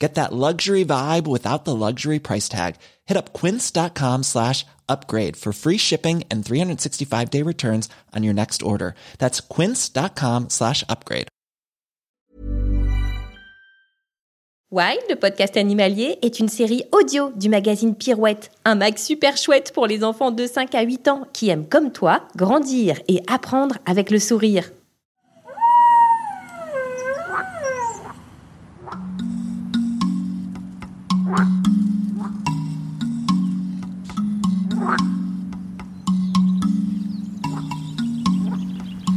Get that luxury vibe without the luxury price tag. Hit up quince.com slash upgrade for free shipping and 365 day returns on your next order. That's quince.com slash upgrade. Wild, le podcast animalier, est une série audio du magazine Pirouette, un mag super chouette pour les enfants de 5 à 8 ans qui aiment comme toi grandir et apprendre avec le sourire.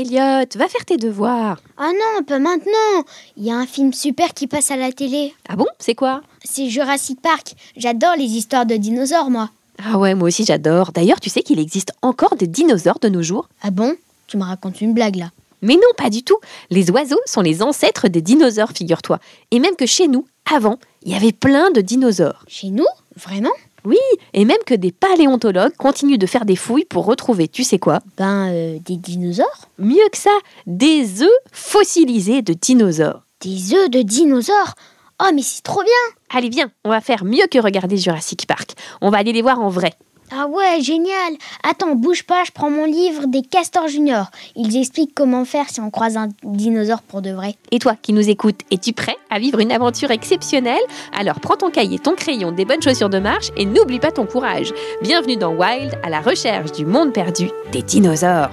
Elliot, va faire tes devoirs. Ah non, pas maintenant. Il y a un film super qui passe à la télé. Ah bon? C'est quoi? C'est Jurassic Park. J'adore les histoires de dinosaures, moi. Ah ouais, moi aussi j'adore. D'ailleurs, tu sais qu'il existe encore des dinosaures de nos jours? Ah bon? Tu me racontes une blague là. Mais non, pas du tout. Les oiseaux sont les ancêtres des dinosaures, figure-toi. Et même que chez nous, avant, il y avait plein de dinosaures. Chez nous? Vraiment? Oui, et même que des paléontologues continuent de faire des fouilles pour retrouver, tu sais quoi? Ben, euh, des dinosaures? Mieux que ça, des œufs fossilisés de dinosaures. Des œufs de dinosaures? Oh, mais c'est trop bien Allez, viens, on va faire mieux que regarder Jurassic Park. On va aller les voir en vrai. Ah ouais, génial Attends, bouge pas, je prends mon livre des castors juniors. Ils expliquent comment faire si on croise un dinosaure pour de vrai. Et toi qui nous écoutes, es-tu prêt à vivre une aventure exceptionnelle? Alors prends ton cahier, ton crayon, des bonnes chaussures de marche et n'oublie pas ton courage. Bienvenue dans Wild, à la recherche du monde perdu des dinosaures.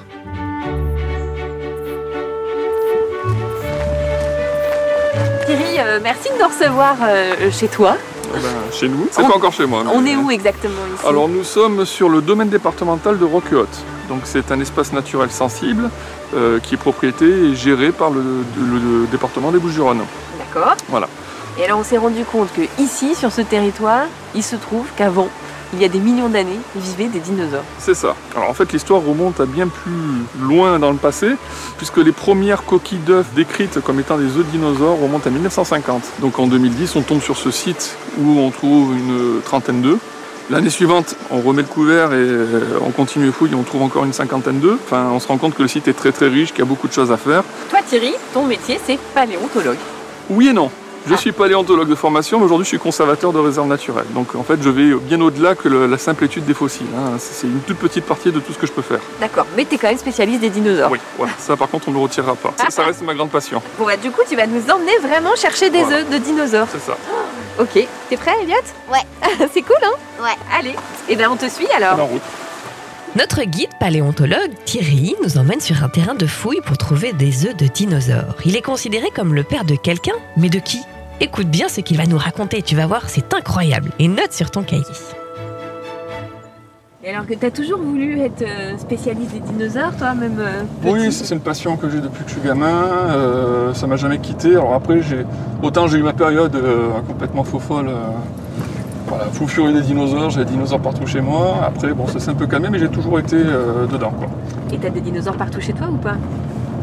Thierry, euh, merci de nous recevoir euh, chez toi. Eh ben, chez nous, c'est On- pas encore chez moi. On est où exactement ici? Alors nous sommes sur le domaine départemental de Roquehaute. Donc c'est un espace naturel sensible euh, qui est propriété et géré par le, le- le département des Bouches-du-Rhône. D'accord. Voilà. Et alors on s'est rendu compte que ici, sur ce territoire, il se trouve qu'avant, il y a des millions d'années, vivaient des dinosaures. C'est ça. Alors en fait l'histoire remonte à bien plus loin dans le passé, puisque les premières coquilles d'œufs décrites comme étant des œufs de dinosaures remontent à 1950. Donc en 2010 on tombe sur ce site où on trouve une trentaine d'œufs. L'année suivante, on remet le couvert et euh, on continue les fouilles et on trouve encore une cinquantaine d'œufs. Enfin, on se rend compte que le site est très très riche, qu'il y a beaucoup de choses à faire. Toi Thierry, ton métier c'est paléontologue. Oui et non. Je suis paléontologue de formation, mais aujourd'hui je suis conservateur de réserves naturelles. Donc en fait, je vais bien au-delà que le- la simple étude des fossiles. hein. C'est une toute petite partie de tout ce que je peux faire. D'accord, mais t'es quand même spécialiste des dinosaures. Oui, voilà. Ça par contre, on ne le retirera pas. Ça, ça reste ma grande passion. Bon bah du coup, tu vas nous emmener vraiment chercher des Voilà. œufs de dinosaures. C'est ça. Ok, t'es prêt Elliot? Ouais. c'est cool hein? Ouais. Allez, et ben on te suit alors. Alors, en route. Notre guide paléontologue Thierry nous emmène sur un terrain de fouilles pour trouver des œufs de dinosaures. Il est considéré comme le père de quelqu'un, mais de qui? Écoute bien ce qu'il va nous raconter, tu vas voir, c'est incroyable. Et note sur ton cahier. Et alors que t'as toujours voulu être euh, spécialiste des dinosaures, toi même euh, Oui, c'est une passion que j'ai depuis que je suis gamin. Euh, ça m'a jamais quitté. Alors après, j'ai autant j'ai eu ma période euh, complètement faux folle. euh, voilà, fou furieux des dinosaures, j'ai des dinosaures partout chez moi. Après, bon, ça s'est un peu calmé, mais j'ai toujours été euh, dedans. Quoi. Et t'as des dinosaures partout chez toi ou pas?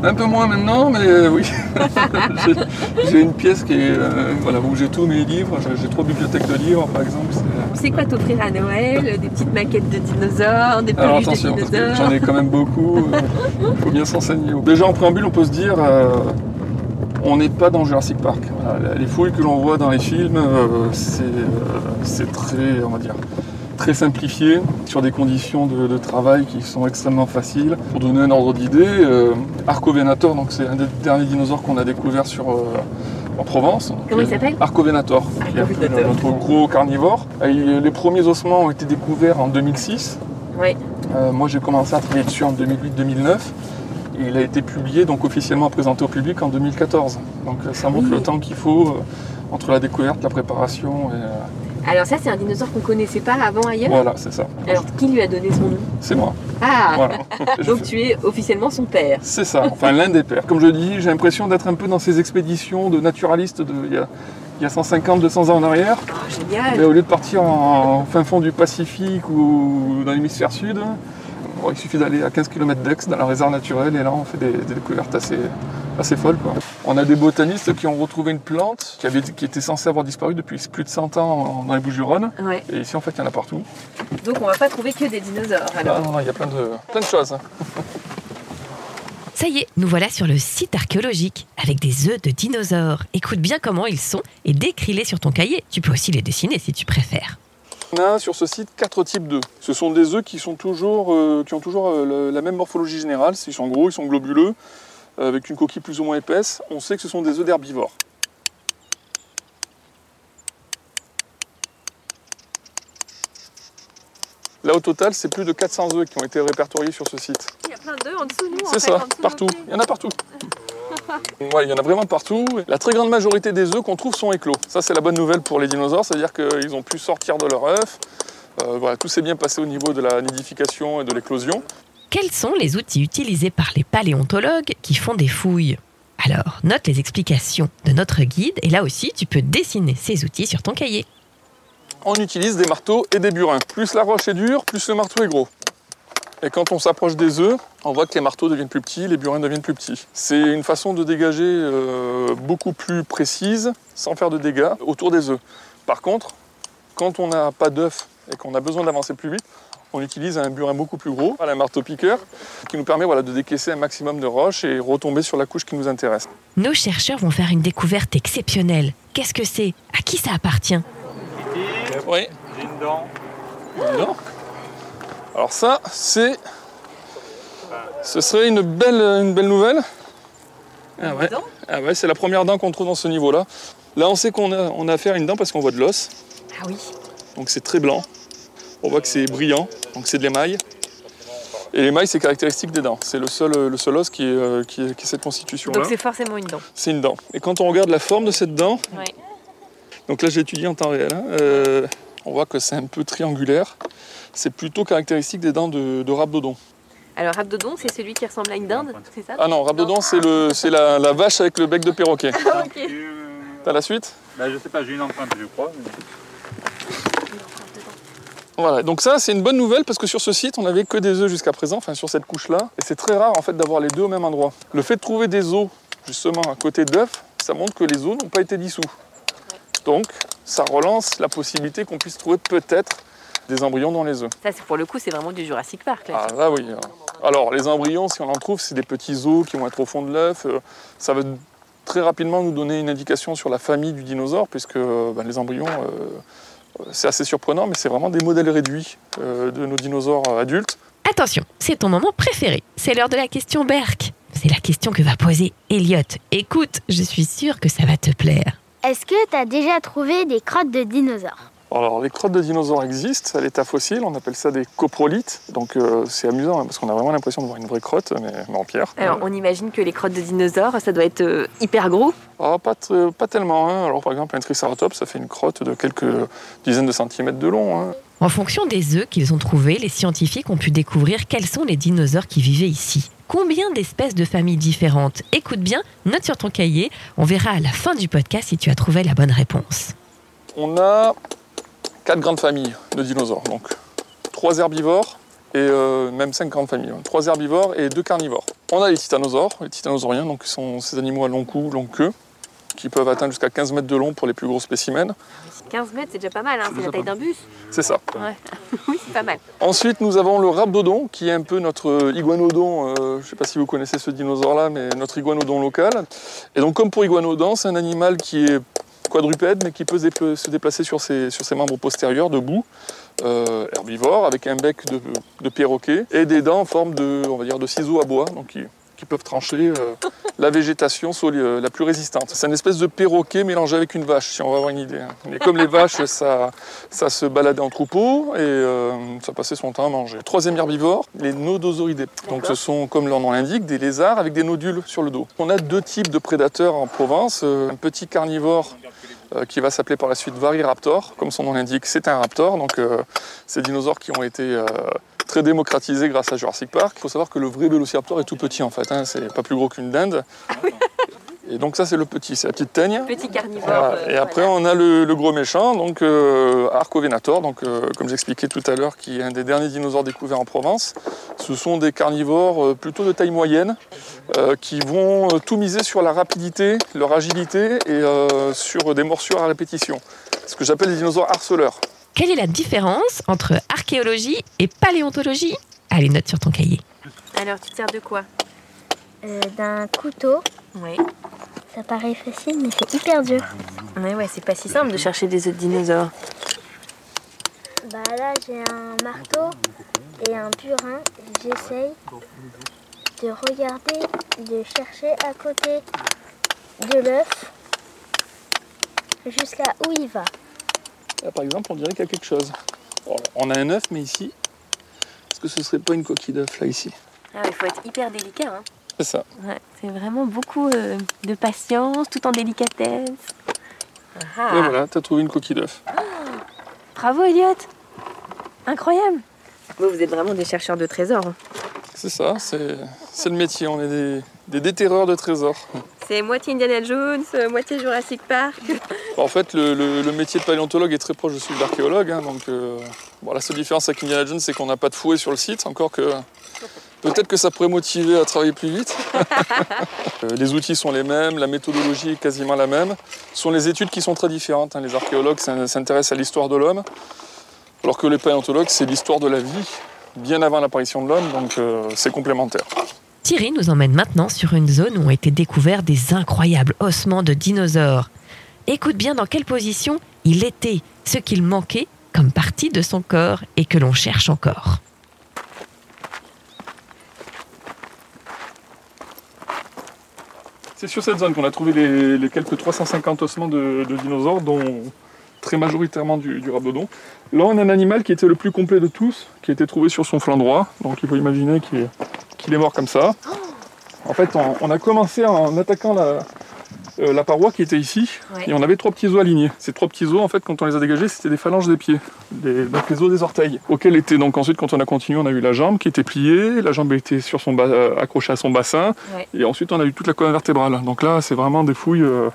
Un peu moins maintenant, mais euh, oui. J'ai- une pièce qui est, euh, voilà, où j'ai tous mes livres. J'ai- trois bibliothèques de livres, par exemple. c'est- sait quoi t'offrir à Noël? Des petites maquettes de dinosaures, des Alors peluches de attention, que dinosaures? j'en ai quand même beaucoup. Il faut bien s'enseigner. Déjà en préambule, on peut se dire, euh, on n'est pas dans Jurassic Park. Voilà, les fouilles que l'on voit dans les films, euh, c'est euh, c'est très, on va dire, très simplifié sur des conditions de, de travail qui sont extrêmement faciles. Pour donner un ordre d'idée, euh, Arcovenator, donc c'est un des derniers dinosaures qu'on a découvert sur euh, en Provence. Comment il s'appelle? Arcovenator, qui est Arcovenator. notre gros carnivore. Et les premiers ossements ont été découverts en 2006. Oui. Euh, moi, j'ai commencé à travailler dessus en 2008-2009. Et il a été publié, donc officiellement présenté au public en 2014. Donc euh, ça montre Oui. le temps qu'il faut euh, entre la découverte, la préparation. Et, euh, Alors ça, c'est un dinosaure qu'on connaissait pas avant ailleurs. voilà, c'est ça. Alors qui lui a donné son nom? C'est moi. Ah Voilà. Donc tu es officiellement son père. C'est ça, enfin l'un des pères. Comme je dis, j'ai l'impression d'être un peu dans ces expéditions de naturalistes de, il, y a, il y a 150, 200 ans en arrière. Oh, génial. Mais au lieu de partir en fin fond du Pacifique ou dans l'hémisphère sud, bon, il suffit d'aller à 15 km d'Aix dans la réserve naturelle et là on fait des, des découvertes assez, assez folles. quoi. On a des botanistes qui ont retrouvé une plante qui, avait, qui était censée avoir disparu depuis plus de 100 ans en- dans les Bouches-du-Rhône. Ouais. Et ici en fait il y en a partout. Donc on va pas trouver que des dinosaures. Ah, Alors. non, non, il y a plein de, plein de choses. Ça y est, nous voilà sur le site archéologique avec des œufs de dinosaures. Écoute bien comment ils sont et décris-les sur ton cahier. Tu peux aussi les dessiner si tu préfères. On a sur ce site quatre types d'œufs. Ce sont des œufs qui, sont toujours, euh, qui ont toujours euh, la même morphologie générale. Ils sont gros, ils sont globuleux, euh, avec une coquille plus ou moins épaisse. On sait que ce sont des œufs d'herbivores. Là, au total, c'est plus de 400 œufs qui ont été répertoriés sur ce site. Il y a plein d'œufs en dessous de nous. C'est ça, partout. Il y en a partout. Ouais, il y en a vraiment partout. La très grande majorité des œufs qu'on trouve sont éclos. Ça, c'est la bonne nouvelle pour les dinosaures, c'est-à-dire qu'ils ont pu sortir de leur œuf. Euh, voilà, tout s'est bien passé au niveau de la nidification et de l'éclosion. Quels sont les outils utilisés par les paléontologues qui font des fouilles? Alors, note les explications de notre guide et là aussi, tu peux dessiner ces outils sur ton cahier. On utilise des marteaux et des burins. Plus la roche est dure, plus le marteau est gros. Et quand on s'approche des œufs, on voit que les marteaux deviennent plus petits, les burins deviennent plus petits. C'est une façon de dégager euh, beaucoup plus précise, sans faire de dégâts, autour des œufs. Par contre, quand on n'a pas d'œufs et qu'on a besoin d'avancer plus vite, on utilise un burin beaucoup plus gros, un marteau piqueur, qui nous permet voilà, de décaisser un maximum de roches et retomber sur la couche qui nous intéresse. Nos chercheurs vont faire une découverte exceptionnelle. Qu'est-ce que c'est? À qui ça appartient? Oui. J'ai une dent. Alors ça, c'est... Ce serait une belle, une belle nouvelle. Ah ouais, ah ouais c'est la première dent qu'on trouve dans ce niveau-là. Là, on sait qu'on a, on a affaire à une dent parce qu'on voit de l'os. Ah oui. Donc c'est très blanc. On voit que c'est brillant, donc c'est de l'émail. Et l'émail, c'est caractéristique des dents. C'est le seul, le seul os qui est, euh, qui est- qui est cette constitution-là. Donc c'est forcément une dent. C'est une dent. Et quand on regarde la forme de cette dent, Ouais. donc là j'ai étudié en temps réel, hein, euh, on voit que c'est un peu triangulaire. C'est plutôt caractéristique des dents de, de rhabdodon. Alors Abdodon, c'est celui qui ressemble à une dinde, c'est ça Ah non, rhabdodon c'est le, c'est la, la vache avec le bec de perroquet. Ok. T'as la suite? Bah, je sais pas, j'ai une empreinte, je crois. mais- Voilà, donc ça c'est une bonne nouvelle parce que sur ce site on n'avait que des œufs jusqu'à présent, enfin sur cette couche-là, et c'est très rare en fait d'avoir les deux au même endroit. Le fait de trouver des os justement à côté d'œufs, ça montre que les os n'ont pas été dissous. Donc ça relance la possibilité qu'on puisse trouver peut-être des embryons dans les œufs. Ça, pour le coup, c'est vraiment du Jurassic Park. Là. Ah là oui. Alors les embryons, si on en trouve, c'est des petits os qui vont être au fond de l'œuf. Euh, Ça va très rapidement nous donner une indication sur la famille du dinosaure, puisque euh, ben, les embryons, euh, c'est assez surprenant, mais c'est vraiment des modèles réduits euh, de nos dinosaures adultes. Attention, c'est ton moment préféré. C'est l'heure de la question Berk. C'est la question que va poser Elliot. Écoute, je suis sûre que ça va te plaire. Est-ce que tu as déjà trouvé des crottes de dinosaures Alors les crottes de dinosaures existent à l'état fossile, on appelle ça des coprolites. Donc euh, c'est amusant hein, parce qu'on a vraiment l'impression de voir une vraie crotte, mais, mais en pierre. Alors, on imagine que les crottes de dinosaures, ça doit être euh, hyper gros. Ah, pas tellement. hein. Alors par exemple un triceratops, ça fait une crotte de quelques dizaines de centimètres de long. hein. En fonction des œufs qu'ils ont trouvés, les scientifiques ont pu découvrir quels sont les dinosaures qui vivaient ici. Combien d'espèces de familles différentes Écoute bien, note sur ton cahier, on verra à la fin du podcast si tu as trouvé la bonne réponse. On a quatre grandes familles de dinosaures. Donc trois herbivores et euh, même cinq grandes familles. Trois herbivores et deux carnivores. On a les titanosaures, les titanosauriens, donc sont ces animaux à long cou, longue queue, qui peuvent atteindre jusqu'à 15 mètres de long pour les plus gros spécimens. 15 mètres, c'est déjà pas mal, hein, C'est la taille d'un bus. C'est ça. oui, c'est pas mal. Ensuite, nous avons le rhabdodon, qui est un peu notre iguanodon. euh, je ne sais pas si vous connaissez ce dinosaure-là, mais notre iguanodon local. Et donc, comme pour iguanodon, c'est un animal qui est quadrupède, mais qui peut se dépla- se déplacer sur ses, sur ses membres postérieurs, debout, euh, herbivore, avec un bec de, de perroquet et des dents en forme de, on va dire, de ciseaux à bois, donc qui, qui peuvent trancher euh, la végétation soit euh, la plus résistante. C'est une espèce de perroquet mélangé avec une vache, si on va avoir une idée. hein. Mais comme les vaches, ça, ça se baladait en troupeau et euh, ça passait son temps à manger. Troisième herbivore, les nodosauridés. Donc ce sont, comme leur nom l'indique, des lézards avec des nodules sur le dos. On a deux types de prédateurs en Provence. Un petit carnivore qui va s'appeler par la suite Variraptor, comme son nom l'indique, c'est un raptor. Donc euh, ces dinosaures qui ont été euh, très démocratisés grâce à Jurassic Park. Il faut savoir que le vrai Vélociraptor est tout petit en fait, hein, c'est pas plus gros qu'une dinde. Et donc ça c'est le petit, c'est la petite teigne. Petit carnivore. Voilà. euh, Et après on a le, le gros méchant, donc euh, Archovenator, donc euh, comme j'expliquais tout à l'heure, qui est un des derniers dinosaures découverts en Provence. Ce sont des carnivores euh, plutôt de taille moyenne, qui vont tout miser sur la rapidité, leur agilité et sur des morsures à répétition. Ce que j'appelle les dinosaures harceleurs. Quelle est la différence entre archéologie et paléontologie? Allez, note sur ton cahier. Alors, tu te sers de quoi? Euh, D'un couteau, Oui. ça paraît facile, mais c'est hyper dur. Ouais, ouais, c'est pas si simple de chercher des œufs de dinosaures. Bah là, j'ai un marteau et un burin. J'essaye de regarder, de chercher à côté de l'œuf jusqu'à où il va. Là, par exemple, on dirait qu'il y a quelque chose. Bon, on a un œuf, mais ici, est-ce que ce serait pas une coquille d'œuf là ici? Ah, il faut être hyper délicat. Hein. C'est ça. Ouais, c'est vraiment beaucoup euh, de patience, tout en délicatesse. Ah, Et voilà, t'as trouvé une coquille d'œuf. Bravo, Elliot Incroyable Vous, vous êtes vraiment des chercheurs de trésors. hein. C'est ça, c'est c'est le métier. On est des, des déterreurs de trésors. C'est moitié Indiana Jones, euh, moitié Jurassic Park. En fait, le, le- le métier de paléontologue est très proche de celui d'archéologue. hein, donc, euh, bon, la seule différence avec Indiana Jones, c'est qu'on n'a pas de fouet sur le site. Encore que peut-être que ça pourrait motiver à travailler plus vite. Euh, les outils sont les mêmes, la méthodologie est quasiment la même. Ce sont les études qui sont très différentes. hein. Les archéologues s'in- s'intéressent à l'histoire de l'homme, alors que les paléontologues, c'est l'histoire de la vie, bien avant l'apparition de l'homme. Donc, euh, c'est complémentaire. Thierry nous emmène maintenant sur une zone où ont été découverts des incroyables ossements de dinosaures. Écoute bien dans quelle position il était, ce qu'il manquait comme partie de son corps et que l'on cherche encore. C'est sur cette zone qu'on a trouvé les, quelques 350 ossements de, dinosaures, dont très majoritairement du, du rhabdodon. Là, on a un animal qui était le plus complet de tous, qui a été trouvé sur son flanc droit. Donc il faut imaginer qu'il qu'il est mort comme ça. En fait, on, on a commencé en attaquant la, euh, la paroi qui était ici, Ouais. et on avait trois petits os alignés. Ces trois petits os, en fait, quand on les a dégagés, c'était des phalanges des pieds, des- donc les os des orteils, auxquels était donc ensuite, quand on a continué, on a eu la jambe qui était pliée, la jambe était sur son euh, accrochée à son bassin, Ouais. et ensuite on a eu toute la colonne vertébrale. Donc là, c'est vraiment des fouilles euh,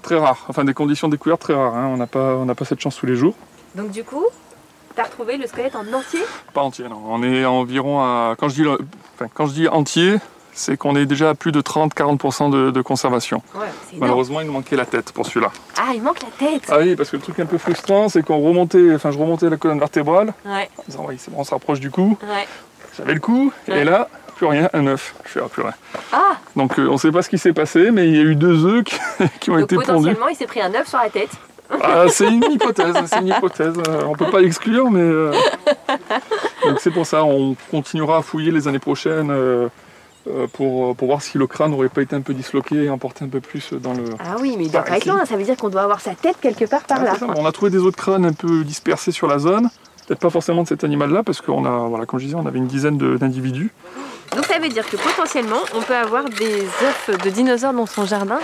très rares, enfin des conditions de découverte très rares. hein. On n'a pas, on n'a pas cette chance tous les jours. Donc du coup, t'as retrouvé le squelette en entier? Pas entier, non. On est environ à. Quand je dis, le- enfin, quand je dis entier, c'est qu'on est déjà à plus de 30-40% de, de conservation. Ouais. Malheureusement, il nous manquait la tête pour celui-là. Ah, il manque la tête Ah oui, parce que le truc un peu frustrant, c'est qu'on remontait, enfin, je remontais la colonne vertébrale, Ouais, en disant, oui, c'est bon, on se rapproche du cou. ouais. J'avais le coup, Ouais. et là, plus rien, un œuf. Je fais, ah, plus rien. Ah Donc, euh, on ne sait pas ce qui s'est passé, mais il y a eu deux œufs qui, qui ont Donc été pondus. potentiellement, il s'est pris un œuf sur la tête. Ah, c'est une hypothèse, c'est une hypothèse. Euh, on peut pas l'exclure, mais euh, donc c'est pour ça. On continuera à fouiller les années prochaines euh, pour, pour voir si le crâne n'aurait pas été un peu disloqué et emporté un peu plus dans le. Ah oui, mais il doit pas être loin, ça veut dire qu'on doit avoir sa tête quelque part par Ah, là. ça. On a trouvé des autres crânes un peu dispersés sur la zone. Peut-être pas forcément de cet animal-là, parce qu'on a, voilà, comme je disais, on avait une dizaine d'individus. Donc ça veut dire que potentiellement, on peut avoir des œufs de dinosaures dans son jardin.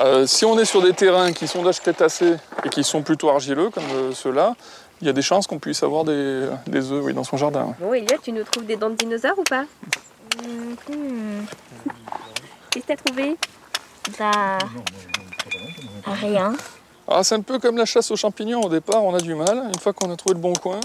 Euh, si on est sur des terrains qui sont d'âge crétacé et qui sont plutôt argileux, comme euh, ceux-là, il y a des chances qu'on puisse avoir des, des œufs oui, dans son jardin. Bon, tu nous trouves des dents de dinosaures ou pas? Mhm. Qu'est-ce que t'as trouvé? Bah. Rien. Ah, c'est un peu comme la chasse aux champignons. Au départ, on a du mal. Une fois qu'on a trouvé le bon coin,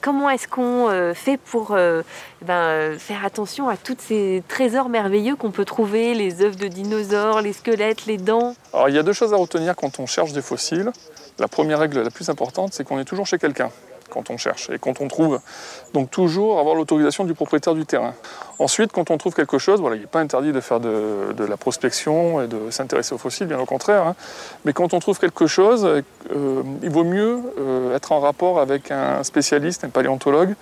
Comment est-ce qu'on euh, fait pour euh, ben, euh, faire attention à tous ces trésors merveilleux qu'on peut trouver, les œufs de dinosaures, les squelettes, les dents? Alors, il y a deux choses à retenir quand on cherche des fossiles. La première règle la plus importante, c'est qu'on est toujours chez quelqu'un. Quand on cherche et quand on trouve. Donc toujours avoir l'autorisation du propriétaire du terrain. Ensuite, quand on trouve quelque chose, voilà, il n'est pas interdit de faire de, la prospection et de s'intéresser aux fossiles, bien au contraire. hein. Mais quand on trouve quelque chose, euh, il vaut mieux euh, être en rapport avec un spécialiste, un paléontologue,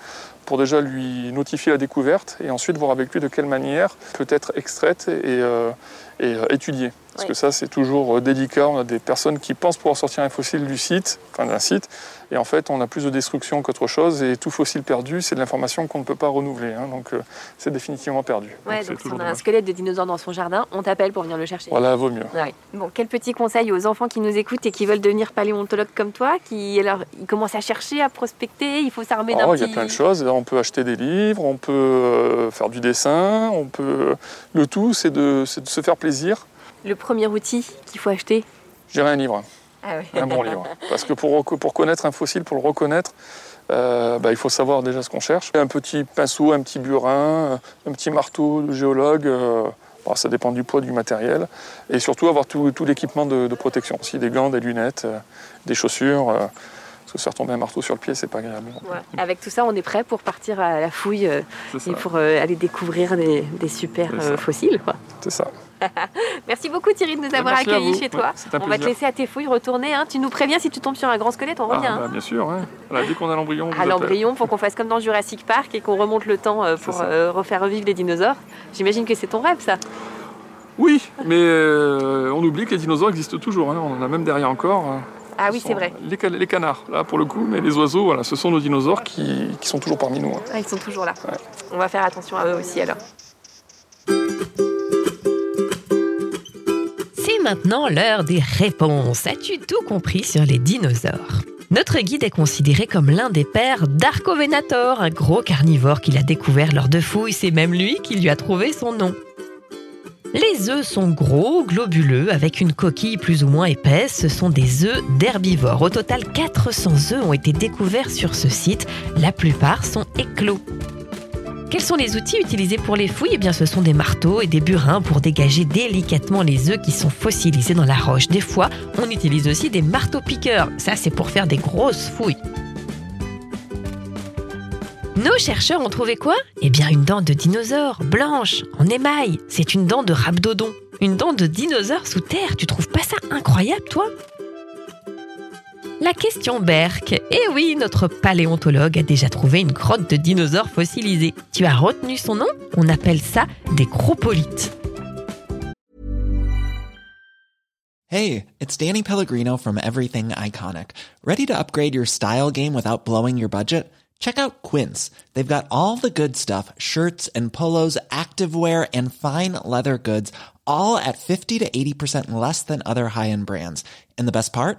pour déjà lui notifier la découverte et ensuite voir avec lui de quelle manière peut être extraite et, et, euh, étudiée. Parce Oui. que ça, c'est toujours euh, délicat. On a des personnes qui pensent pouvoir sortir un fossile du site, enfin d'un site, et en fait, on a plus de destruction qu'autre chose. Et tout fossile perdu, c'est de l'information qu'on ne peut pas renouveler. hein. donc, euh, c'est définitivement perdu. Ouais, c'est donc si on a un squelette de dinosaure dans son jardin, on t'appelle pour venir le chercher. Voilà, vaut mieux. Ouais. Bon, quel petit conseil aux enfants qui nous écoutent et qui veulent devenir paléontologues comme toi, qui alors ils commencent à chercher, à prospecter, il faut s'armer d'un Oh, petit. Il y a plein de choses. On peut acheter des livres, on peut euh, faire du dessin, on peut. Le tout, c'est de, c'est de se faire plaisir. Le premier outil qu'il faut acheter. J'irai un livre, Ah un bon livre. Parce que pour, pour connaître un fossile, pour le reconnaître, euh, bah, il faut savoir déjà ce qu'on cherche. Un petit pinceau, un petit burin, un petit marteau de géologue. euh, bon, ça dépend du poids du matériel. Et surtout avoir tout, tout l'équipement de, de protection. Aussi des gants, des lunettes, euh, des chaussures. parce que se faire tomber un marteau sur le pied, c'est pas agréable. Ouais. Avec tout ça, on est prêt pour partir à la fouille et pour aller découvrir des, des super fossiles. C'est ça. Merci beaucoup Thierry de nous avoir Merci accueillis chez toi. Ouais, on va te laisser à tes fouilles retourner. hein. Tu nous préviens si tu tombes sur un grand squelette, on Ah, revient. hein. bah, bien sûr, ouais. Dès qu'on a l'embryon, à l'embryon pour qu'on fasse comme dans Jurassic Park et qu'on remonte le temps euh, pour euh, refaire revivre les dinosaures. J'imagine que c'est ton rêve ça. Oui, mais euh, on oublie que les dinosaures existent toujours. hein. On en a même derrière encore. hein. Ah oui, Ce c'est vrai. Les, ca- les canards, là pour le coup, mais les oiseaux, voilà, ce sont nos dinosaures qui, qui sont toujours parmi nous. hein. Ah, ils sont toujours là. Ouais. On va faire attention à eux aussi alors. Maintenant l'heure des réponses. As-tu tout compris sur les dinosaures? Notre guide est considéré comme l'un des pères d'Arcovenator, un gros carnivore qu'il a découvert lors de fouilles. C'est même lui qui lui a trouvé son nom. Les œufs sont gros, globuleux, avec une coquille plus ou moins épaisse. Ce sont des œufs d'herbivores. Au total, 400 œufs ont été découverts sur ce site. La plupart sont éclos. Quels sont les outils utilisés pour les fouilles? Eh bien, ce sont des marteaux et des burins pour dégager délicatement les œufs qui sont fossilisés dans la roche. Des fois, on utilise aussi des marteaux-piqueurs. Ça, c'est pour faire des grosses fouilles. Nos chercheurs ont trouvé quoi? Eh bien, une dent de dinosaure, blanche, en émail. C'est une dent de rhabdodon. Une dent de dinosaure sous terre. Tu trouves pas ça incroyable, toi? La question Berk. Eh oui, notre paléontologue a déjà trouvé une grotte de dinosaures fossilisés. Tu as retenu son nom? On appelle ça des cropolites. Hey, it's Danny Pellegrino from Everything Iconic. Ready to upgrade your style game without blowing your budget? Check out Quince. They've got all the good stuff shirts and polos, activewear, and fine leather goods, all at 50 to 80% less than other high end brands. And the best part?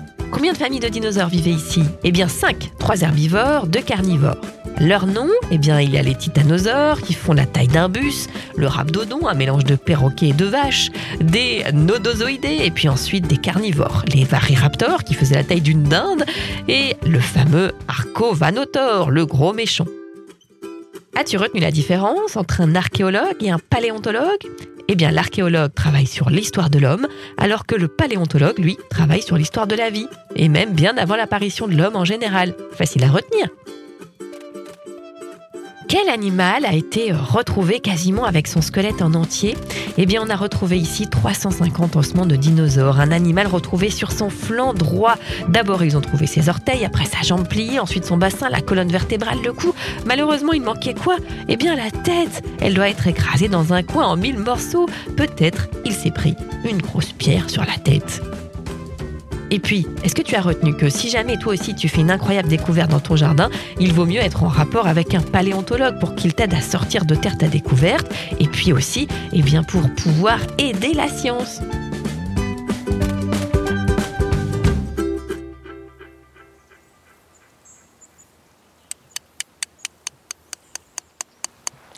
Combien de familles de dinosaures vivaient ici? Eh bien 5, 3 herbivores, 2 carnivores. Leur nom? Eh bien il y a les titanosaures qui font la taille d'un bus, le rhabdodon, un mélange de perroquet et de vache, des nodozoïdés et puis ensuite des carnivores, les varyraptors qui faisaient la taille d'une dinde et le fameux archovanotor, le gros méchant. As-tu retenu la différence entre un archéologue et un paléontologue? Eh bien, l'archéologue travaille sur l'histoire de l'homme, alors que le paléontologue, lui, travaille sur l'histoire de la vie, et même bien avant l'apparition de l'homme en général. Facile à retenir. Quel animal a été retrouvé quasiment avec son squelette en entier? Eh bien, on a retrouvé ici 350 ossements de dinosaures, un animal retrouvé sur son flanc droit. D'abord, ils ont trouvé ses orteils, après sa jambe pliée, ensuite son bassin, la colonne vertébrale, le cou. Malheureusement, il manquait quoi? Eh bien, la tête Elle doit être écrasée dans un coin en mille morceaux. Peut-être il s'est pris une grosse pierre sur la tête. Et puis, est-ce que tu as retenu que si jamais toi aussi tu fais une incroyable découverte dans ton jardin, il vaut mieux être en rapport avec un paléontologue pour qu'il t'aide à sortir de terre ta découverte et puis aussi, eh bien, pour pouvoir aider la science.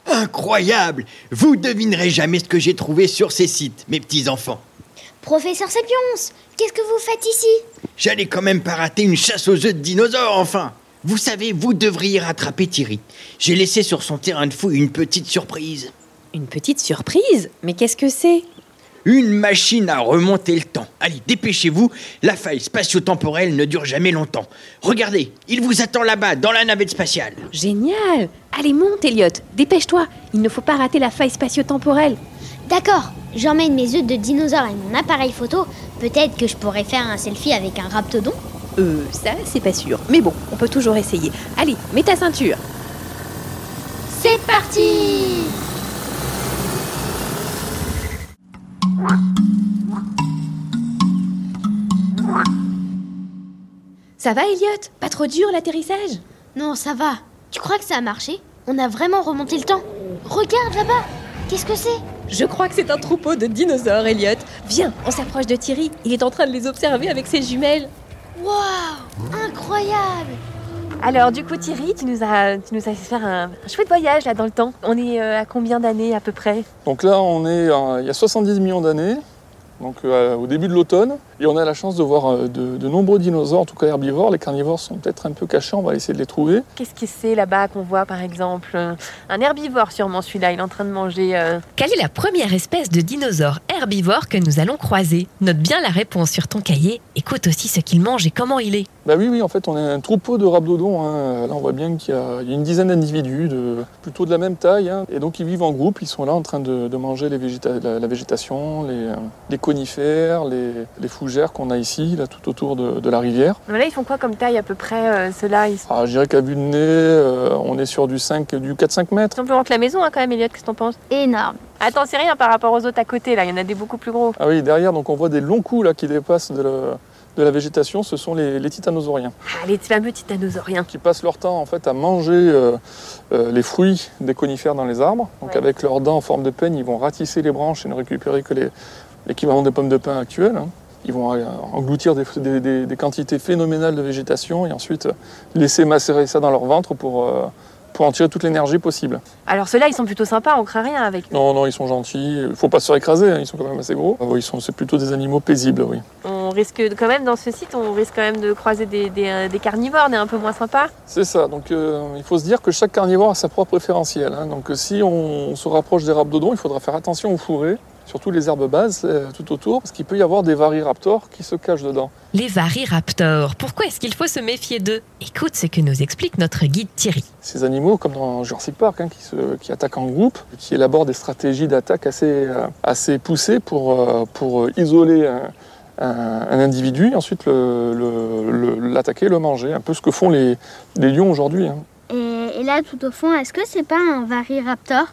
Incroyable Vous devinerez jamais ce que j'ai trouvé sur ces sites, mes petits enfants. Professeur Sapiens, qu'est-ce que vous faites ici J'allais quand même pas rater une chasse aux œufs de dinosaures, enfin Vous savez, vous devriez rattraper Thierry. J'ai laissé sur son terrain de fouille une petite surprise. Une petite surprise? Mais qu'est-ce que c'est? Une machine à remonter le temps. Allez, dépêchez-vous, la faille spatio-temporelle ne dure jamais longtemps. Regardez, il vous attend là-bas, dans la navette spatiale. Génial Allez, monte, Elliot Dépêche-toi Il ne faut pas rater la faille spatio-temporelle. D'accord, j'emmène mes œufs de dinosaure et mon appareil photo. Peut-être que je pourrais faire un selfie avec un raptodon. Euh, ça, c'est pas sûr. Mais bon, on peut toujours essayer. Allez, mets ta ceinture. C'est parti Ça va, Elliot Pas trop dur l'atterrissage? Non, ça va. Tu crois que ça a marché? On a vraiment remonté le temps. Regarde là-bas Qu'est-ce que c'est? Je crois que c'est un troupeau de dinosaures, Elliot. Viens, on s'approche de Thierry. Il est en train de les observer avec ses jumelles. Waouh Incroyable Alors, du coup, Thierry, tu nous as, tu nous as fait faire un, un chouette voyage là dans le temps. On est euh, à combien d'années à peu près? Donc là, on est euh, il y a 70 millions d'années, donc euh, au début de l'automne, et on a la chance de voir euh, de, de nombreux dinosaures, en tout cas herbivores. Les carnivores sont peut-être un peu cachés, on va essayer de les trouver. Qu'est-ce que c'est là-bas qu'on voit par exemple? Un herbivore sûrement celui-là, il est en train de manger. euh, Quelle est la première espèce de dinosaure herbivore que nous allons croiser? Note bien la réponse sur ton cahier. Écoute aussi ce qu'il mange et comment il est. Bah oui, oui, en fait, on a un troupeau de rhabdodons. hein. Là, on voit bien qu'il y, a une dizaine d'individus, de, plutôt de la même taille. hein. Et donc, ils vivent en groupe. Ils sont là en train de, de manger les végéta- la, la végétation, les, euh, les conifères, les, les fougères qu'on a ici, là, tout autour de, de la rivière. Mais Là, ils font quoi comme taille à peu près euh, Ceux-là, ils Ah, je dirais qu'à vue de nez, euh, on est sur du 5, du 4-5 mètres. plus grands que la maison hein, quand même, Elliot, qu'est-ce que t'en penses? Énorme. Attends, c'est rien par rapport aux autres à côté, là, il y en a des beaucoup plus gros. Ah oui, derrière, donc on voit des longs coups là, qui dépassent de la, de la végétation. Ce sont les, les titanosauriens. Ah, les fameux titanosauriens. qui passent leur temps en fait à manger euh, euh, les fruits des conifères dans les arbres. Donc Ouais. avec leurs dents en forme de peigne, ils vont ratisser les branches et ne récupérer que l'équivalent des pommes de pin actuelles. hein. Ils vont euh, engloutir des, des- des- des quantités phénoménales de végétation et ensuite laisser macérer ça dans leur ventre pour, pour en tirer toute l'énergie possible. Alors ceux-là, ils sont plutôt sympas, on craint rien avec eux. Non, non, ils sont gentils. Il faut pas se faire écraser, hein, ils sont quand même assez gros. Ah ils sont, c'est plutôt des animaux paisibles, oui. On risque quand même, dans ce site, on risque quand même de croiser des, des, euh, des carnivores, des un peu moins sympas. C'est ça. Donc, euh, il faut se dire que chaque carnivore a sa propre préférentielle. hein. Donc, si on se rapproche des rhabdodons, il faudra faire attention aux fourrés, surtout les herbes bases euh, tout autour, parce qu'il peut y avoir des variraptors qui se cachent dedans. Les variraptors. Pourquoi est-ce qu'il faut se méfier d'eux? Écoute ce que nous explique notre guide Thierry. Ces animaux, comme dans Jurassic Park, hein, qui, se- qui attaquent en groupe, qui élaborent des stratégies d'attaque assez, euh, assez poussées pour, euh, pour isoler un, un- un individu et ensuite le- le- le- l'attaquer, le, manger. Un peu ce que font les, les lions aujourd'hui. hein. Et, et là, tout au fond, est-ce que c'est pas un variraptor?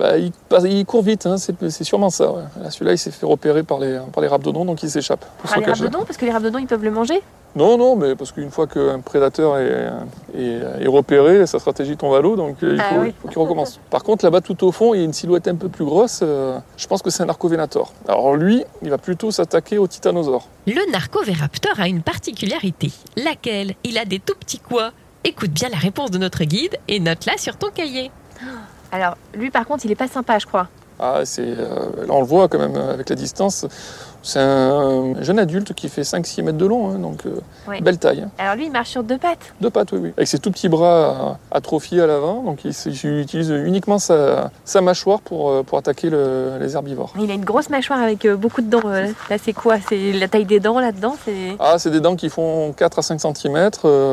Bah, il, passe- il court vite, hein, c'est sûrement ça. ouais. Là, Celui-là, il s'est fait repérer par les, par les rhabdodons, donc il s'échappe. se les cacher. rhabdodons, parce que les rhabdodons, ils peuvent le manger? Non, non, mais parce qu'une fois qu'un prédateur est, est, est repéré, sa stratégie tombe à l'eau, donc euh, il Ah faut, oui. faut qu'il recommence. Par contre, là-bas, tout au fond, il y a une silhouette un peu plus grosse. euh, je pense que c'est un arcovénator. Alors lui, il va plutôt s'attaquer au titanosaure. Le narcoviraptor a une particularité. Laquelle? Il a des tout petits quoi Écoute bien la réponse de notre guide et note-la sur ton cahier. Alors, lui, par contre, il est pas sympa, je crois. Ah, c'est, euh, on le voit quand même euh, avec la distance. C'est un jeune adulte qui fait 5-6 mètres de long, hein, donc euh, Ouais. belle taille. Alors lui, il marche sur deux pattes. Deux pattes, oui, oui. Avec ses tout petits bras atrophiés à l'avant, donc il, utilise uniquement sa, sa mâchoire pour, euh, pour attaquer le- les herbivores. Il a une grosse mâchoire avec euh, beaucoup de dents. Là, c'est quoi? C'est la taille des dents là-dedans Ah, c'est des dents qui font 4 à 5 cm,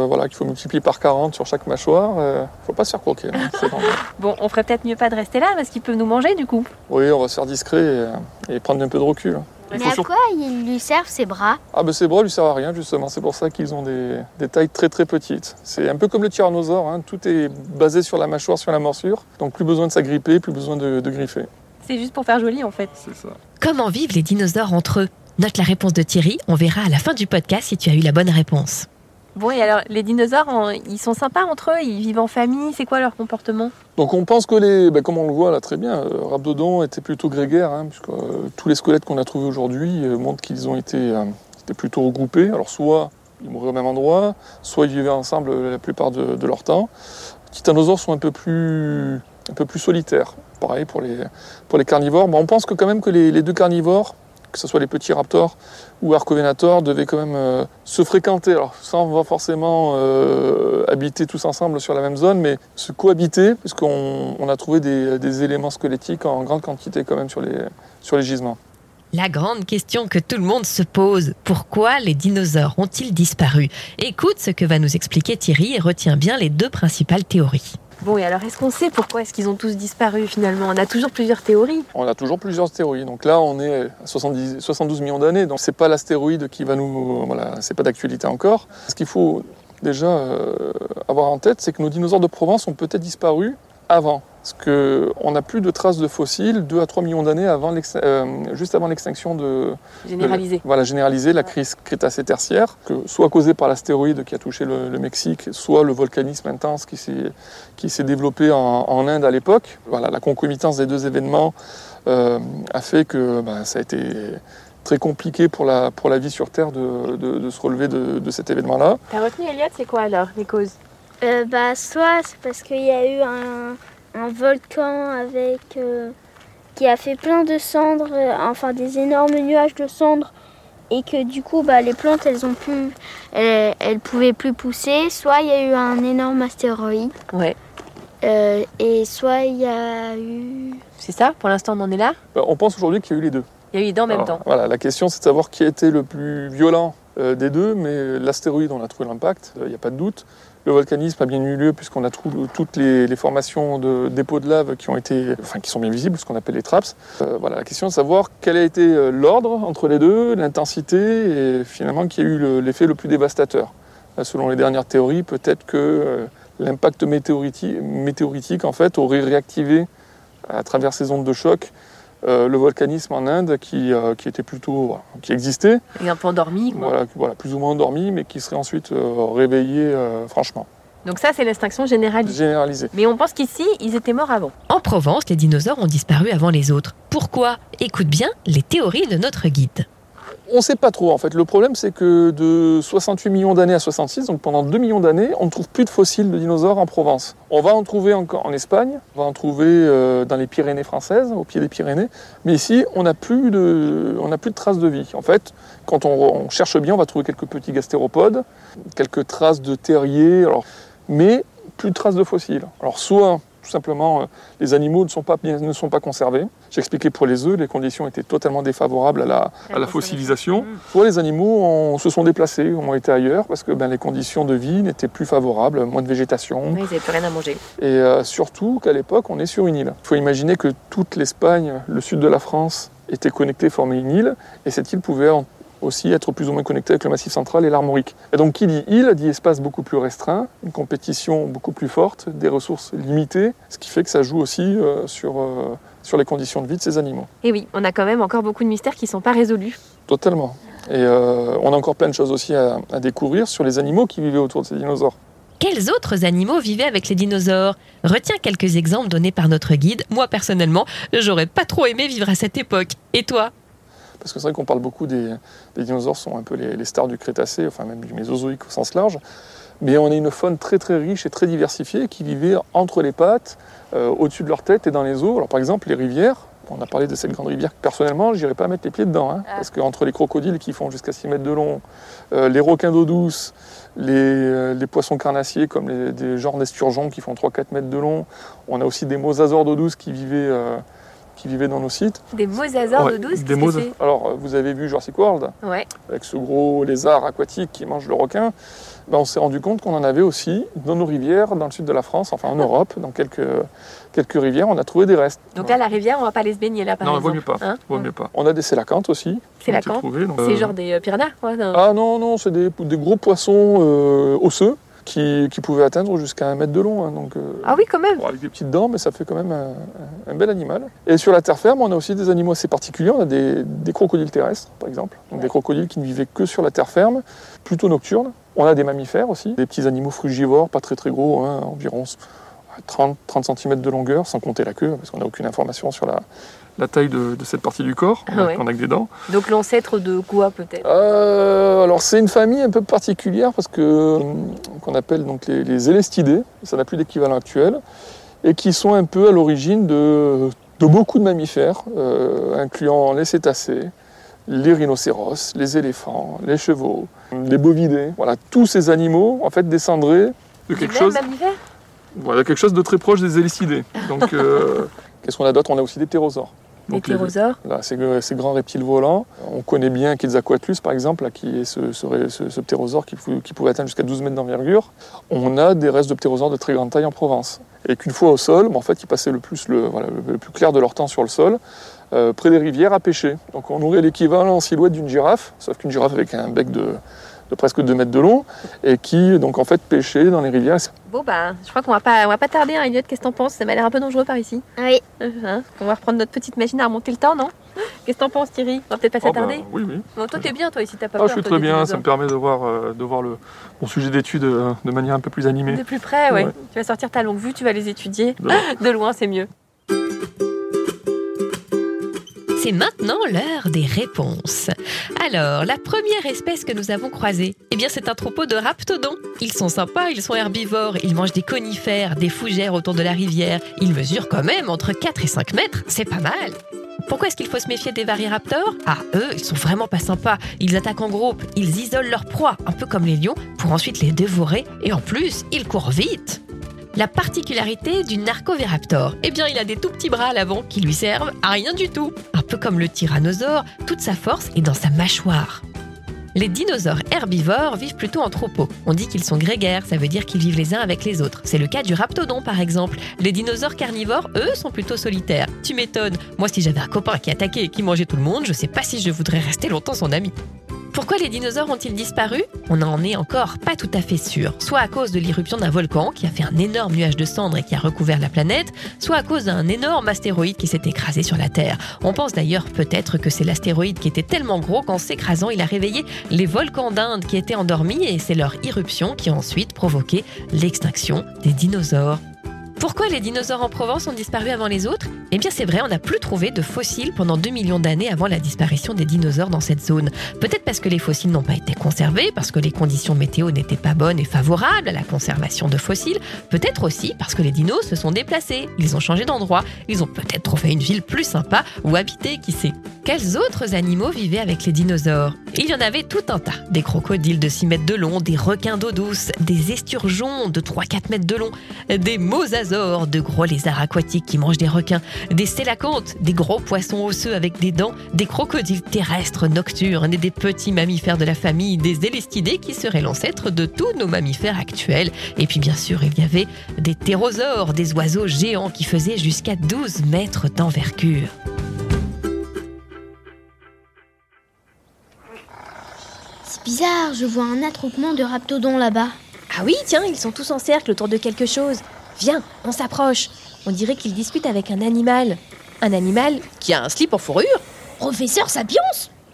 voilà, qu'il faut multiplier par 40 sur chaque mâchoire. euh, faut pas se faire croquer. hein, bon. On ferait peut-être mieux pas de rester là parce qu'il peut nous manger du coup. oui, on va se faire discret et, et prendre un peu de recul. Mais à sur- quoi ils lui servent ses bras Ah, ben ces bras lui servent à rien, justement. C'est pour ça qu'ils ont des, des tailles très très petites. C'est un peu comme le tyrannosaure, hein, tout est basé sur la mâchoire, sur la morsure. Donc plus besoin de s'agripper, plus besoin de, de griffer. C'est juste pour faire joli en fait. C'est ça. Comment vivent les dinosaures entre eux? Note la réponse de Thierry, on verra à la fin du podcast si tu as eu la bonne réponse. Bon, et alors, les dinosaures, sont sympas entre eux Ils vivent en famille C'est quoi leur comportement? Donc on pense que les, ben, comme on le voit là très bien, euh, Rhabdodon était plutôt grégaire, hein, puisque euh, tous les squelettes qu'on a trouvés aujourd'hui euh, montrent qu'ils ont été, plutôt regroupés. Alors soit ils mouraient au même endroit, soit ils vivaient ensemble la plupart de, leur temps. Les titanosaures sont un peu plus, un peu plus solitaires. Pareil pour les, pour les carnivores. On pense que quand même que les deux carnivores, que ce soit les petits raptors ou Arcovenator, devaient quand même euh, se fréquenter, sans forcément euh, habiter tous ensemble sur la même zone, mais se cohabiter, puisqu'on on a trouvé des, des éléments squelettiques en grande quantité quand même sur les, sur les gisements. La grande question que tout le monde se pose, pourquoi les dinosaures ont-ils disparu? Écoute ce que va nous expliquer Thierry et retiens bien les deux principales théories. Bon, et alors est-ce qu'on sait pourquoi est-ce qu'ils ont tous disparu finalement? On a toujours plusieurs théories. On a toujours plusieurs théories. Donc là, on est à 70 72 millions d'années. Donc c'est pas l'astéroïde qui va nous. Voilà, c'est pas d'actualité encore. Ce qu'il faut déjà euh, avoir en tête, c'est que nos dinosaures de Provence ont peut-être disparu avant. Parce qu'on n'a plus de traces de fossiles 2 à 3 millions d'années avant euh, juste avant l'extinction de, Généralisées. de- voilà, généralisée, la crise crétacé-tertiaire, que soit causée par l'astéroïde qui a touché le, le Mexique, soit le volcanisme intense qui s'est qui s'est développé en, en Inde à l'époque. Voilà, la concomitance des deux événements euh, a fait que ben, ça a été très compliqué pour la, pour la vie sur Terre de, de- de se relever de, de cet événement-là. T'as retenu Elliot, c'est quoi alors les causes? Euh, bah, soit c'est parce qu'il y a eu un, un volcan avec euh, qui a fait plein de cendres, euh, enfin des énormes nuages de cendres, et que du coup bah, les plantes elles ont pu, elles, elles pouvaient plus pousser. Soit il y a eu un énorme astéroïde, Ouais. euh, et soit il y a eu C'est ça? Pour l'instant, on en est là? Ben, on pense aujourd'hui qu'il y a eu les deux. Il y a eu les deux en même Alors, temps. Voilà, la question c'est de savoir qui a été le plus violent euh, des deux, mais l'astéroïde, on a trouvé l'impact, il n'y a pas de doute. Le volcanisme a bien eu lieu puisqu'on a trouvé toutes les, formations de dépôts de lave qui sont bien visibles, ce qu'on appelle les traps. Euh, voilà, la question est de savoir quel a été euh, l'ordre entre les deux, l'intensité et finalement qui a eu le- l'effet le plus dévastateur. Euh, Selon les dernières théories, peut-être que l'impact météoriti- météoritique aurait réactivé à travers ces ondes de choc euh, le volcanisme en Inde qui, euh, qui était plutôt voilà, qui existait, Et un peu endormi. quoi. voilà, voilà, plus ou moins endormi, mais qui serait ensuite euh, réveillé euh, franchement, Donc ça, c'est l'extinction généralisée. généralisé. Mais on pense qu'ici, ils étaient morts avant. En Provence, les dinosaures ont disparu avant les autres. Pourquoi? Écoute bien les théories de notre guide. On ne sait pas trop en fait. Le problème c'est que de 68 millions d'années à 66, donc pendant 2 millions d'années, on ne trouve plus de fossiles de dinosaures en Provence. On va en trouver en Espagne, on va en trouver euh, dans les Pyrénées françaises, au pied des Pyrénées, mais ici on n'a plus de, traces de vie. En fait, quand on, cherche bien, on va trouver quelques petits gastéropodes, quelques traces de terriers, mais plus de traces de fossiles. Alors soit tout simplement, euh, les animaux ne sont pas, bien, ne sont pas conservés. J'expliquais pour les œufs, les conditions étaient totalement défavorables à la, à la fossilisation. Soit les animaux ont- se sont déplacés, ont été ailleurs, parce que ben, les conditions de vie n'étaient plus favorables, moins de végétation. Oui, ils n'avaient plus rien à manger. Et euh, surtout qu'à l'époque, on est sur une île. Il faut imaginer que toute l'Espagne, le sud de la France, était connecté, formait une île, et cette île pouvait en- aussi être plus ou moins connectée avec le Massif central et l'Armorique. Et donc, qui dit île, dit espace beaucoup plus restreint, une compétition beaucoup plus forte, des ressources limitées, ce qui fait que ça joue aussi euh, sur, euh, sur les conditions de vie de ces animaux. Et oui, on a quand même encore beaucoup de mystères qui ne sont pas résolus. Totalement. Et euh, on a encore plein de choses aussi à, à découvrir sur les animaux qui vivaient autour de ces dinosaures. Quels autres animaux vivaient avec les dinosaures? Retiens quelques exemples donnés par notre guide. Moi, personnellement, j'aurais pas trop aimé vivre à cette époque. Et toi? Parce que c'est vrai qu'on parle beaucoup des, des dinosaures sont un peu les, les stars du Crétacé, enfin même du Mésozoïque au sens large. Mais on a une faune très très riche et très diversifiée qui vivait entre les pattes, euh, au-dessus de leur tête et dans les eaux. Alors par exemple les rivières, on a parlé de cette grande rivière. Personnellement, je n'irais pas mettre les pieds dedans, hein, parce qu'entre les crocodiles qui font jusqu'à 6 mètres de long, euh, les requins d'eau douce, les, euh, les poissons carnassiers comme les, des genres d'esturgeons qui font 3-4 mètres de long, on a aussi des mosasaures d'eau douce qui vivaient, qui vivaient dans nos sites. Des mosasaures Ouais, de douce, des mosa- Alors, vous avez vu Jurassic World Ouais. avec ce gros lézard aquatique qui mange le requin, ben, on s'est rendu compte qu'on en avait aussi dans nos rivières, dans le sud de la France, enfin en Europe, dans quelques, quelques rivières, on a trouvé des restes. Donc là, la rivière, on va pas aller se baigner là, par non, il exemple. vaut mieux pas. Hein vaut mieux pas. On a des sélacantes aussi. Sélacantes C'est euh, genre des euh, piranhas, quoi. non Ah non, non, c'est des, des gros poissons euh, osseux qui, qui pouvaient atteindre jusqu'à un mètre de long. hein, donc, euh, Ah oui, quand même. Bon, avec des petites dents, mais ça fait quand même un, bel animal. Et sur la terre ferme, on a aussi des animaux assez particuliers. On a des, des crocodiles terrestres, par exemple. Donc des crocodiles qui ne vivaient que sur la terre ferme, plutôt nocturnes. On a des mammifères aussi, des petits animaux frugivores, pas très très gros, hein, environ 30, 30 cm de longueur, sans compter la queue, parce qu'on n'a aucune information sur la, la taille de, de cette partie du corps. On a, Ah ouais. on a que des dents. Donc l'ancêtre de quoi, peut-être? Euh, alors c'est une famille un peu particulière parce que euh, qu'on appelle donc les, les élestidés, ça n'a plus d'équivalent actuel, et qui sont un peu à l'origine de, de beaucoup de mammifères, euh, incluant les cétacés, les rhinocéros, les éléphants, les chevaux, les bovidés. Voilà, tous ces animaux en fait descendraient de quelque chose, voilà, quelque chose de très proche des hélicidés. Donc, euh, qu'est-ce qu'on a d'autre? On a aussi des ptérosaures. Des Donc, les- ptérosaures. Là, ces, ces grands reptiles volants. On connaît bien Quetzalcoatlus, par exemple, là, qui est ce, ce, ré- ce- ce ptérosaure qui, pou- qui pouvait atteindre jusqu'à 12 mètres d'envergure. On a des restes de ptérosaures de très grande taille en Provence. Et qu'une fois au sol, bon, en fait, ils passaient le plus, le, voilà, le- le plus clair de leur temps sur le sol, euh, près des rivières à pêcher. Donc on aurait l'équivalent en silhouette d'une girafe, sauf qu'une girafe avec un bec de, de presque 2 mètres de long, et qui, donc, en fait, pêchait dans les rivières. Bon bah, je crois qu'on va pas, on va pas tarder. Hein, Elliot, qu'est-ce que t'en penses? Ça m'a l'air un peu dangereux par ici. Oui. Euh, hein, on va reprendre notre petite machine à remonter le temps, non? Qu'est-ce que t'en penses, Thierry? On va peut-être pas Oh, bah, s'attarder. oui, oui. Bon, toi, t'es bien, toi, ici, t'as pas Ah, peur. je suis toi, très bien, ça me permet de voir, euh, de voir le, mon sujet d'étude euh, de manière un peu plus animée. De plus près, ouais. Ouais. Tu vas sortir ta longue vue, tu vas les étudier. De loin, c'est mieux. C'est maintenant l'heure des réponses. Alors, la première espèce que nous avons croisée, eh bien, c'est un troupeau de raptodons. Ils sont sympas, ils sont herbivores, ils mangent des conifères, des fougères autour de la rivière. Ils mesurent quand même entre 4 et 5 mètres, c'est pas mal. Pourquoi est-ce qu'il faut se méfier des varyraptors Ah, eux, ils sont vraiment pas sympas. Ils attaquent en groupe, ils isolent leurs proies, un peu comme les lions, pour ensuite les dévorer. Et en plus, ils courent vite. La particularité du narcoviraptor, eh bien, il a des tout petits bras à l'avant qui lui servent à rien du tout. Un peu comme le tyrannosaure, toute sa force est dans sa mâchoire. Les dinosaures herbivores vivent plutôt en troupeau. On dit qu'ils sont grégaires, ça veut dire qu'ils vivent les uns avec les autres. C'est le cas du raptodon par exemple. Les dinosaures carnivores, eux, sont plutôt solitaires. Tu m'étonnes. Moi, si j'avais un copain qui attaquait et qui mangeait tout le monde, je sais pas si je voudrais rester longtemps son ami. Pourquoi les dinosaures ont-ils disparu? On n'en est encore pas tout à fait sûr. Soit à cause de l'irruption d'un volcan qui a fait un énorme nuage de cendres et qui a recouvert la planète, soit à cause d'un énorme astéroïde qui s'est écrasé sur la Terre. On pense d'ailleurs peut-être que c'est l'astéroïde qui était tellement gros qu'en s'écrasant, il a réveillé les volcans d'Inde qui étaient endormis et c'est leur irruption qui a ensuite provoqué l'extinction des dinosaures. Pourquoi les dinosaures en Provence ont disparu avant les autres? Eh bien c'est vrai, on n'a plus trouvé de fossiles pendant 2 millions d'années avant la disparition des dinosaures dans cette zone. Peut-être parce que les fossiles n'ont pas été conservés, parce que les conditions météo n'étaient pas bonnes et favorables à la conservation de fossiles, peut-être aussi parce que les dinos se sont déplacés, ils ont changé d'endroit, ils ont peut-être trouvé une ville plus sympa où habiter, qui sait. Quels autres animaux vivaient avec les dinosaures? Il y en avait tout un tas. Des crocodiles de 6 mètres de long, des requins d'eau douce, des esturgeons de 3-4 mètres de long, des mosasaures, de gros lézards aquatiques qui mangent des requins, des sélacantes, des gros poissons osseux avec des dents, des crocodiles terrestres nocturnes et des petits mammifères de la famille des élestidés qui seraient l'ancêtre de tous nos mammifères actuels. Et puis bien sûr, il y avait des ptérosaures, des oiseaux géants qui faisaient jusqu'à 12 mètres d'envergure. Bizarre, je vois un attroupement de raptodons là-bas. Ah oui, tiens, ils sont tous en cercle autour de quelque chose. Viens, on s'approche. On dirait qu'ils discutent avec un animal. Un animal qui a un slip en fourrure Professeur Sapiens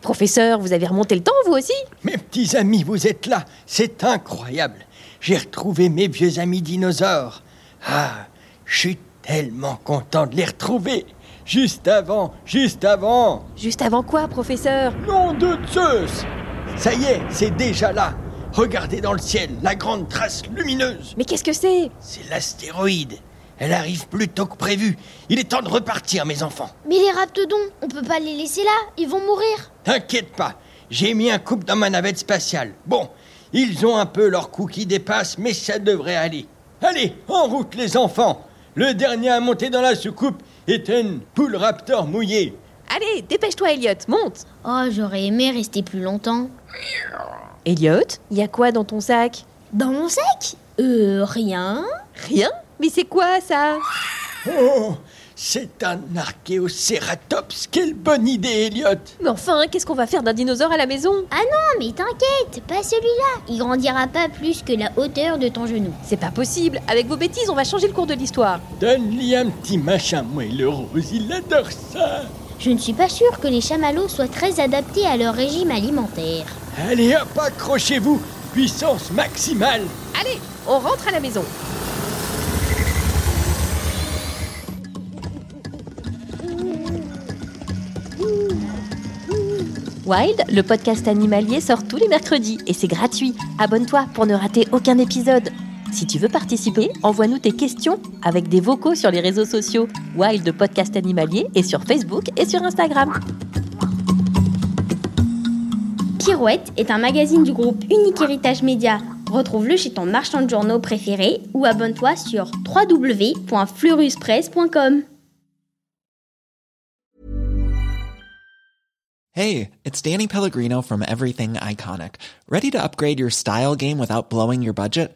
Professeur, vous avez remonté le temps, vous aussi? Mes petits amis, vous êtes là. C'est incroyable. J'ai retrouvé mes vieux amis dinosaures. Ah, je suis tellement content de les retrouver. Juste avant, juste avant. Juste avant quoi, professeur? Nom de Zeus Ça y est, c'est déjà là. Regardez dans le ciel, la grande trace lumineuse. Mais qu'est-ce que c'est? C'est l'astéroïde. Elle arrive plus tôt que prévu. Il est temps de repartir, mes enfants. Mais les raptodons, on peut pas les laisser là, ils vont mourir. T'inquiète pas, j'ai mis un couple dans ma navette spatiale. Bon, ils ont un peu leur cou qui dépasse, mais ça devrait aller. Allez, en route les enfants Le dernier à monter dans la soucoupe est un poule raptor mouillé. Allez, dépêche-toi, Elliot, monte Oh, j'aurais aimé rester plus longtemps. Elliot, il y a quoi dans ton sac? Dans mon sac? Euh, rien. Rien? Mais c'est quoi ça? Oh C'est un archéocératops Quelle bonne idée, Elliot Mais enfin, qu'est-ce qu'on va faire d'un dinosaure à la maison? Ah non, mais t'inquiète, pas celui-là. Il grandira pas plus que la hauteur de ton genou. C'est pas possible. Avec vos bêtises, on va changer le cours de l'histoire. Donne-lui un petit machin moelleux rose, il adore ça Je ne suis pas sûre que les chamallows soient très adaptés à leur régime alimentaire. Allez hop, accrochez-vous Puissance maximale Allez, on rentre à la maison. Wild, le podcast animalier, sort tous les mercredis et c'est gratuit. Abonne-toi pour ne rater aucun épisode. Si tu veux participer, envoie-nous tes questions avec des vocaux sur les réseaux sociaux Wild Podcast Animalier et sur Facebook et sur Instagram. Pirouette est un magazine du groupe Unique Héritage Média. Retrouve-le chez ton marchand de journaux préféré ou abonne-toi sur www.fleuruspresse.com. Hey, it's Danny Pellegrino from Everything Iconic. Ready to upgrade your style game without blowing your budget?